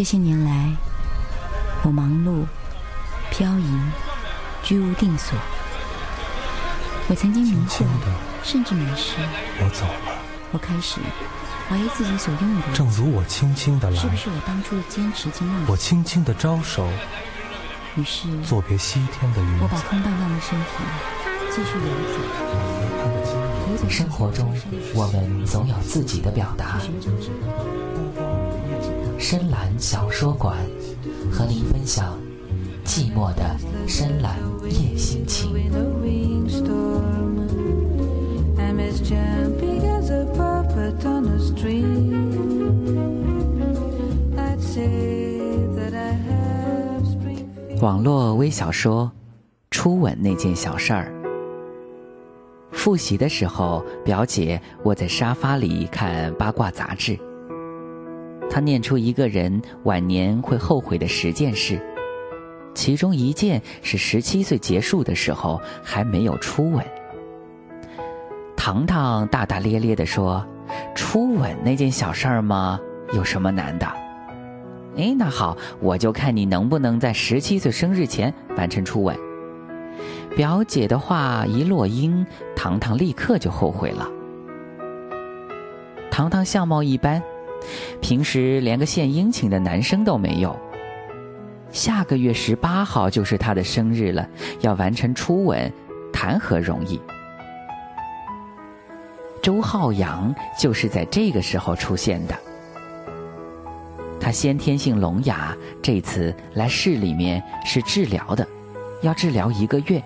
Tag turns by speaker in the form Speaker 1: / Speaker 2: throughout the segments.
Speaker 1: 这些年来，我忙碌、漂移、居无定所。我曾经迷惑，甚至迷失。
Speaker 2: 我走了。
Speaker 1: 我开始怀疑自己所拥有的。
Speaker 2: 正如我轻轻的来，
Speaker 1: 是不是我当初的坚持经梦？
Speaker 2: 我轻轻的招手。
Speaker 1: 于是，
Speaker 2: 作别西天的云。
Speaker 1: 我把空荡荡的身体继续游走。
Speaker 3: 生活中，我们总有自己的表达。深蓝小说馆，和您分享寂寞的深蓝夜心情。网络微小说《初吻那件小事儿》。复习的时候，表姐窝在沙发里看八卦杂志。他念出一个人晚年会后悔的十件事，其中一件是十七岁结束的时候还没有初吻。糖糖大大咧咧地说：“初吻那件小事儿吗？有什么难的？”哎，那好，我就看你能不能在十七岁生日前完成初吻。表姐的话一落音，糖糖立刻就后悔了。糖糖相貌一般，平时连个献殷勤的男生都没有。下个月十八号就是他的生日了，要完成初吻，谈何容易？周浩洋就是在这个时候出现的。他先天性聋哑，这次来市里面是治疗的，要治疗一个月。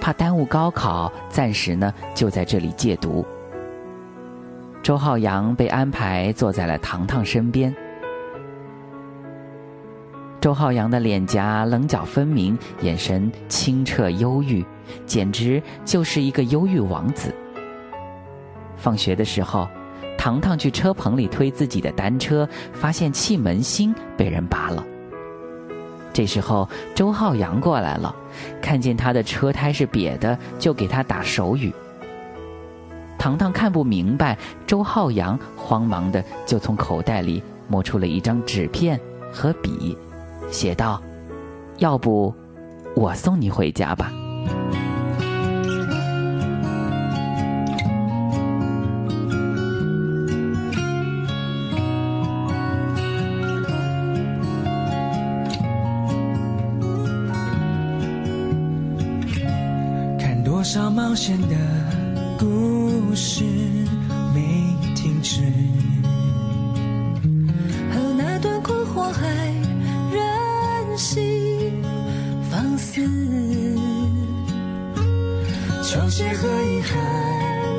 Speaker 3: 怕耽误高考，暂时呢就在这里戒毒。周浩洋被安排坐在了糖糖身边。周浩洋的脸颊棱角分明，眼神清澈忧郁，简直就是一个忧郁王子。放学的时候。糖糖去车棚里推自己的单车，发现气门芯被人拔了。这时候周浩洋过来了，看见他的车胎是瘪的，就给他打手语。糖糖看不明白，周浩洋慌忙的就从口袋里摸出了一张纸片和笔，写道：“要不，我送你回家吧。”
Speaker 4: 多少冒险的故事没停止，和那段困惑还任性放肆，球鞋和遗憾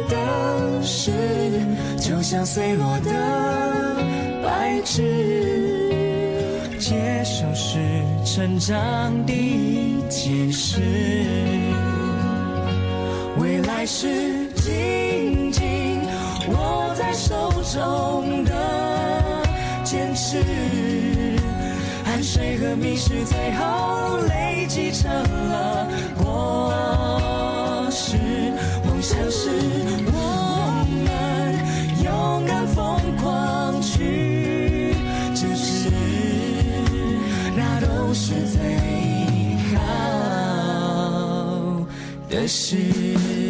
Speaker 4: 的事，就像碎落的白纸，接受是成长第一件事。未来是紧紧握在手中的坚持，汗水和迷失，最后累积成了果实。梦想是我们勇敢疯狂去支持，那都是最好的事。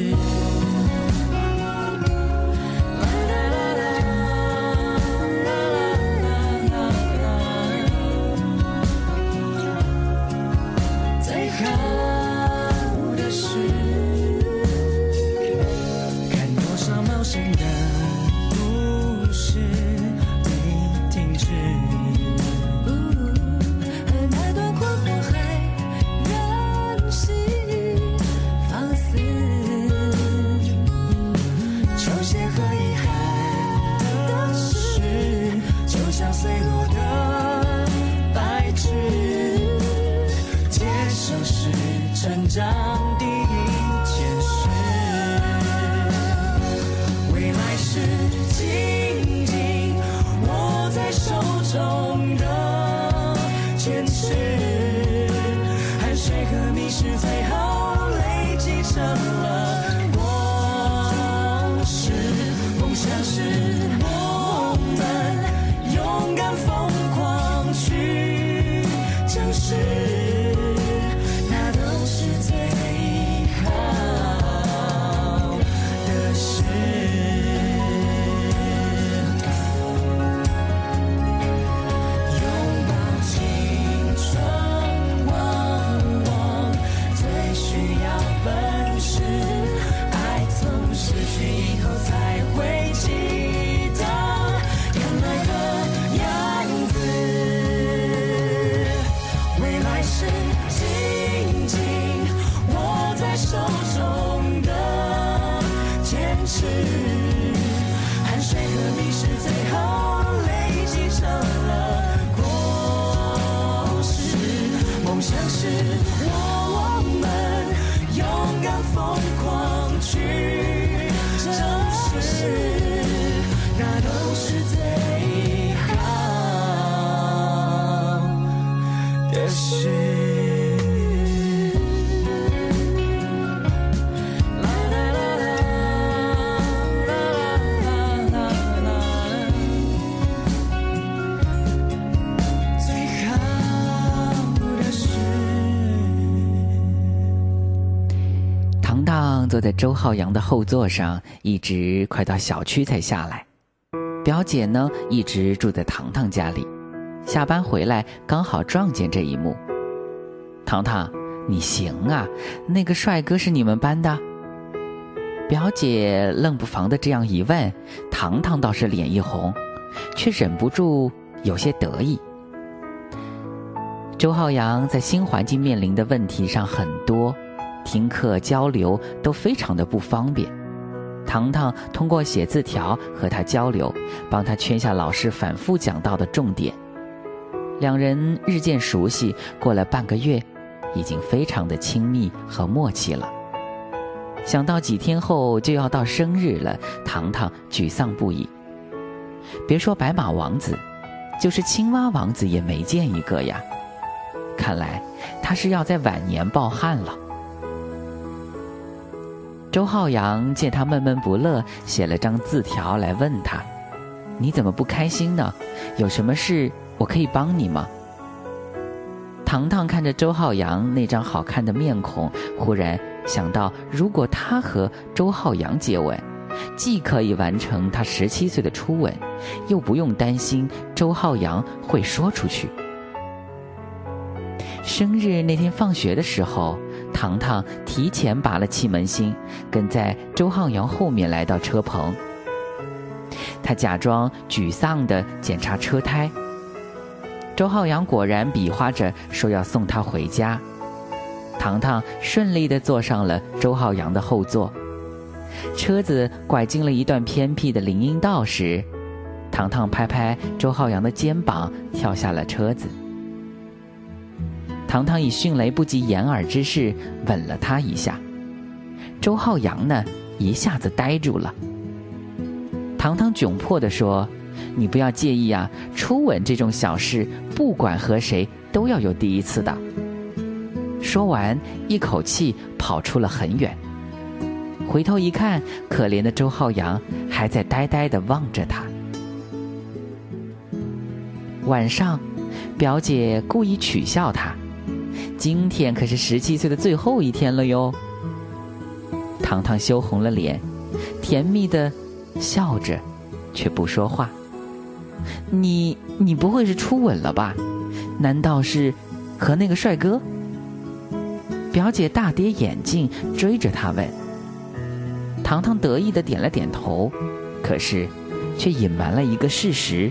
Speaker 5: 坚持汗水和迷失最后累积
Speaker 3: 成了。坐在周浩洋的后座上，一直快到小区才下来。表姐呢，一直住在糖糖家里，下班回来刚好撞见这一幕。糖糖，你行啊，那个帅哥是你们班的？表姐愣不防的这样一问，糖糖倒是脸一红，却忍不住有些得意。周浩洋在新环境面临的问题上很多，听课交流都非常的不方便。糖糖通过写字条和他交流，帮他圈下老师反复讲到的重点。两人日渐熟悉，过了半个月，已经非常的亲密和默契了。想到几天后就要到生日了，糖糖沮丧不已。别说白马王子，就是青蛙王子也没见一个呀。看来他是要在晚年抱憾了。周浩洋见他闷闷不乐，写了张字条来问他：“你怎么不开心呢？有什么事我可以帮你吗？”糖糖看着周浩洋那张好看的面孔，忽然想到，如果他和周浩洋接吻，既可以完成他十七岁的初吻，又不用担心周浩洋会说出去。生日那天放学的时候，糖糖提前拔了气门芯，跟在周浩洋后面来到车棚。他假装沮丧地检查车胎。周浩洋果然比划着说要送他回家。糖糖顺利地坐上了周浩洋的后座。车子拐进了一段偏僻的林荫道时，糖糖拍拍周浩洋的肩膀，跳下了车子。糖糖以迅雷不及掩耳之势吻了他一下，周浩洋呢一下子呆住了。糖糖窘迫地说：“你不要介意啊，初吻这种小事，不管和谁都要有第一次的。”说完，一口气跑出了很远。回头一看，可怜的周浩洋还在呆呆地望着他。晚上，表姐故意取笑他。今天可是十七岁的最后一天了哟。糖糖羞红了脸，甜蜜的笑着，却不说话。你你不会是初吻了吧？难道是和那个帅哥？表姐大跌眼镜，追着他问。糖糖得意的点了点头，可是却隐瞒了一个事实，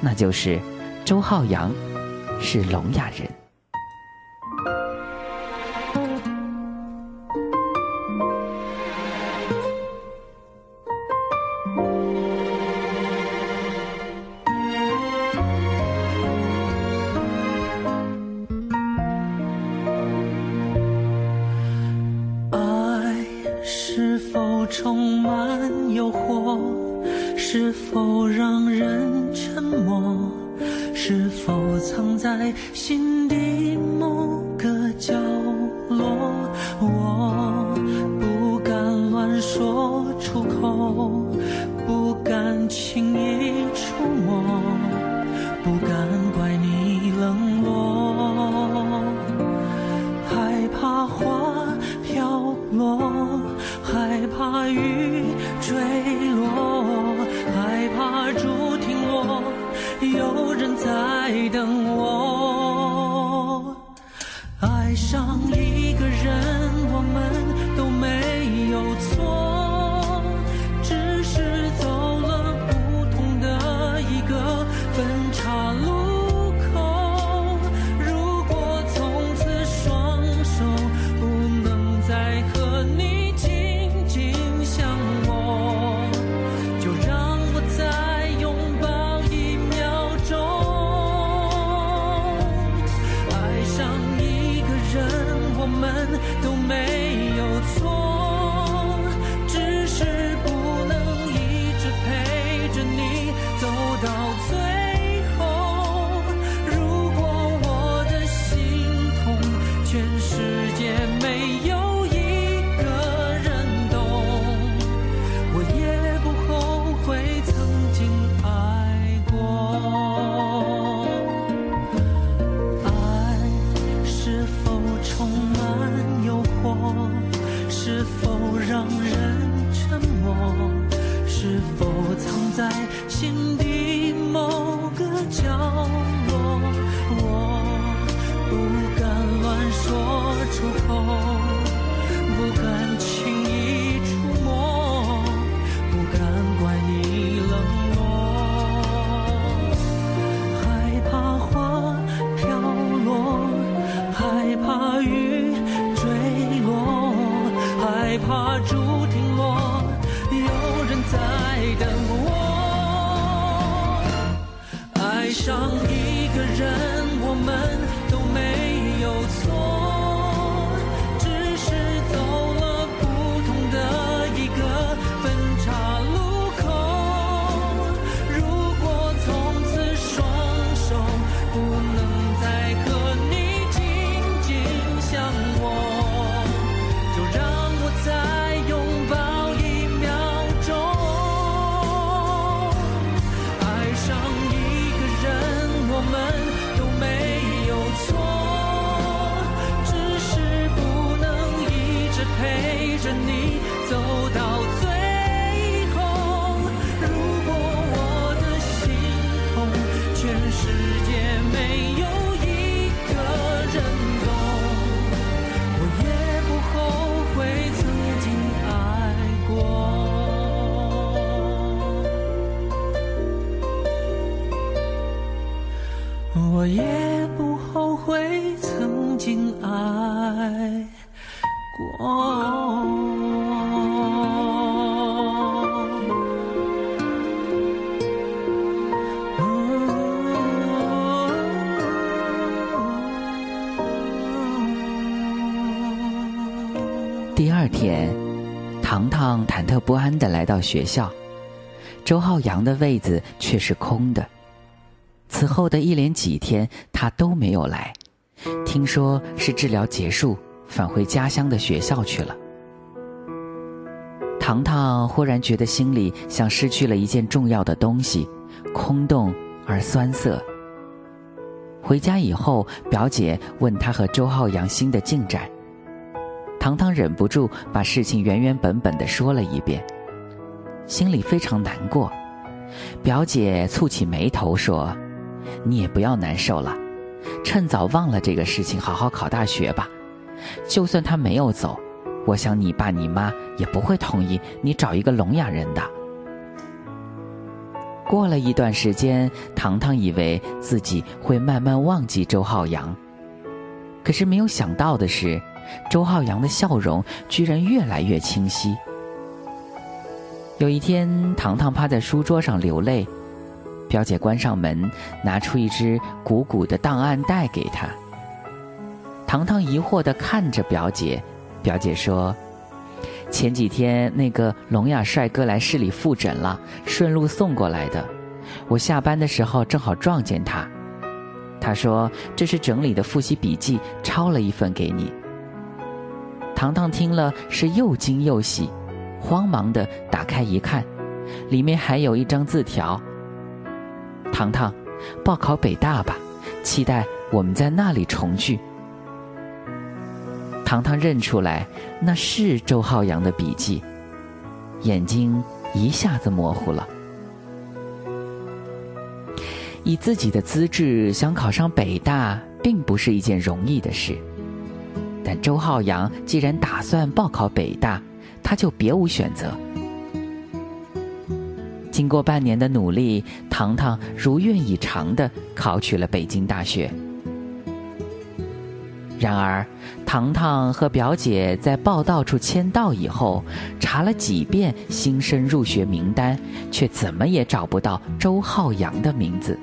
Speaker 3: 那就是周浩洋是聋哑人。
Speaker 5: 充满诱惑？是否让人沉默？是否藏在心底某有人在等我。爱上一个人，我们
Speaker 4: 我也不后悔曾经爱过。
Speaker 3: 第二天，糖糖忐忑不安地来到学校，周浩洋的位子却是空的。此后的一连几天，他都没有来，听说是治疗结束，返回家乡的学校去了。糖糖忽然觉得心里像失去了一件重要的东西，空洞而酸涩。回家以后，表姐问他和周浩阳新的进展。糖糖忍不住把事情原原本本的说了一遍，心里非常难过。表姐蹙起眉头说：“你也不要难受了，趁早忘了这个事情，好好考大学吧。就算他没有走，我想你爸你妈也不会同意你找一个聋哑人的。”过了一段时间，糖糖以为自己会慢慢忘记周浩洋，可是没有想到的是，周浩洋的笑容居然越来越清晰。有一天，糖糖趴在书桌上流泪，表姐关上门，拿出一只鼓鼓的档案袋给她。糖糖疑惑地看着表姐，表姐说：“前几天那个聋哑帅哥来市里复诊了，顺路送过来的。我下班的时候正好撞见他，他说这是整理的复习笔记，抄了一份给你。”糖糖听了是又惊又喜，慌忙的打开一看，里面还有一张字条：“糖糖，报考北大吧，期待我们在那里重聚。”糖糖认出来那是周浩洋的笔记，眼睛一下子模糊了。以自己的资质想考上北大，并不是一件容易的事。但周浩洋既然打算报考北大，他就别无选择。经过半年的努力，糖糖如愿以偿的考取了北京大学。然而，糖糖和表姐在报到处签到以后，查了几遍新生入学名单，却怎么也找不到周浩洋的名字。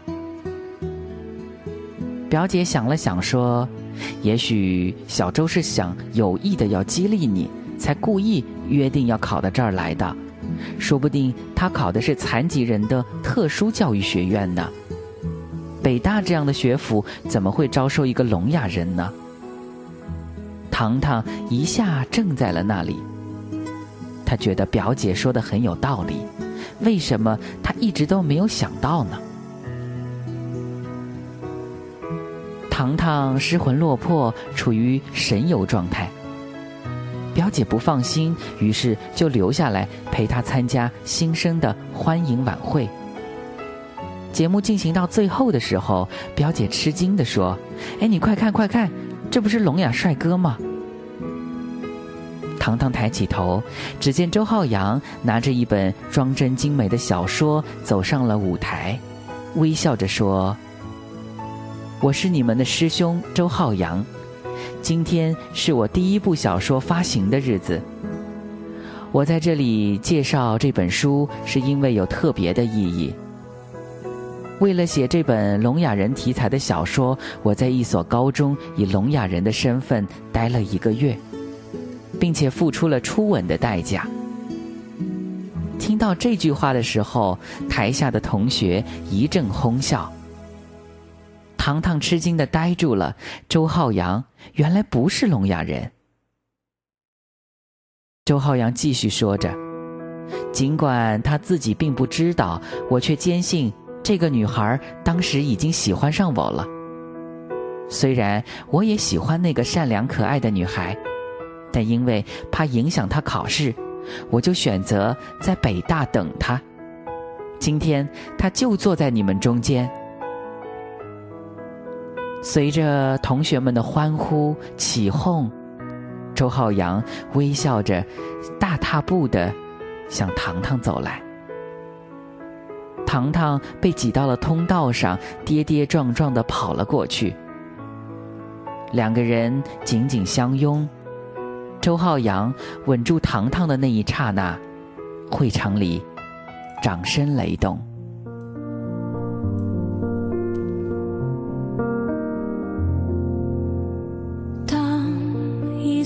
Speaker 3: 表姐想了想说：“也许小周是想有意的要激励你，才故意约定要考到这儿来的。说不定他考的是残疾人的特殊教育学院呢。北大这样的学府怎么会招收一个聋哑人呢？”糖糖一下怔在了那里。他觉得表姐说的很有道理，为什么他一直都没有想到呢？糖糖失魂落魄，处于神游状态。表姐不放心，于是就留下来陪她参加新生的欢迎晚会。节目进行到最后的时候，表姐吃惊地说：“哎，你快看快看，这不是聋哑帅哥吗？”糖糖抬起头，只见周浩洋拿着一本装帧精美的小说走上了舞台，微笑着说：“我是你们的师兄周浩洋，今天是我第一部小说发行的日子。我在这里介绍这本书，是因为有特别的意义。为了写这本聋哑人题材的小说，我在一所高中以聋哑人的身份待了一个月，并且付出了初吻的代价。听到这句话的时候，台下的同学一阵哄笑。糖糖吃惊的呆住了。周浩洋原来不是聋哑人。周浩洋继续说着，尽管他自己并不知道，我却坚信这个女孩当时已经喜欢上我了。虽然我也喜欢那个善良可爱的女孩，但因为怕影响她考试，我就选择在北大等她。今天她就坐在你们中间。随着同学们的欢呼起哄，周浩洋微笑着，大踏步的向糖糖走来。糖糖被挤到了通道上，跌跌撞撞的跑了过去。两个人紧紧相拥，周浩洋稳住糖糖的那一刹那，会场里掌声雷动。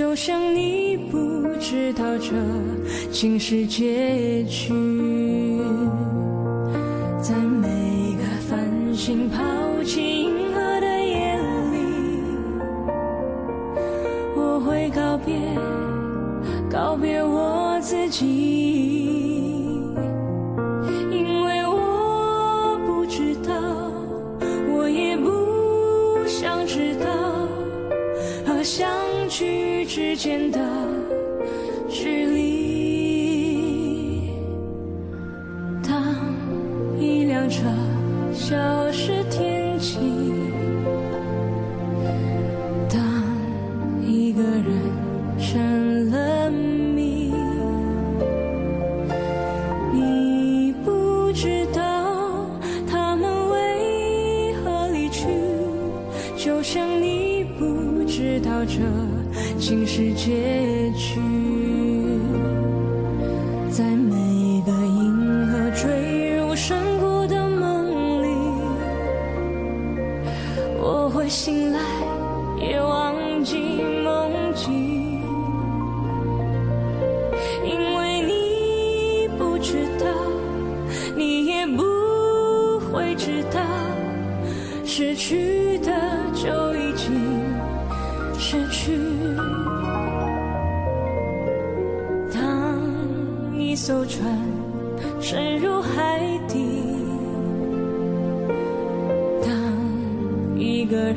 Speaker 6: 就像你不知道这竟是结局，间的知道，失去的就已经。失去。当一艘船沉入海底，当一个人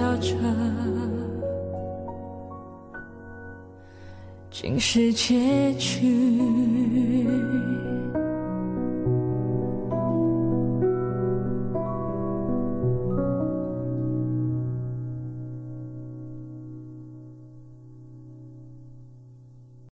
Speaker 6: 笑着，竟是结局。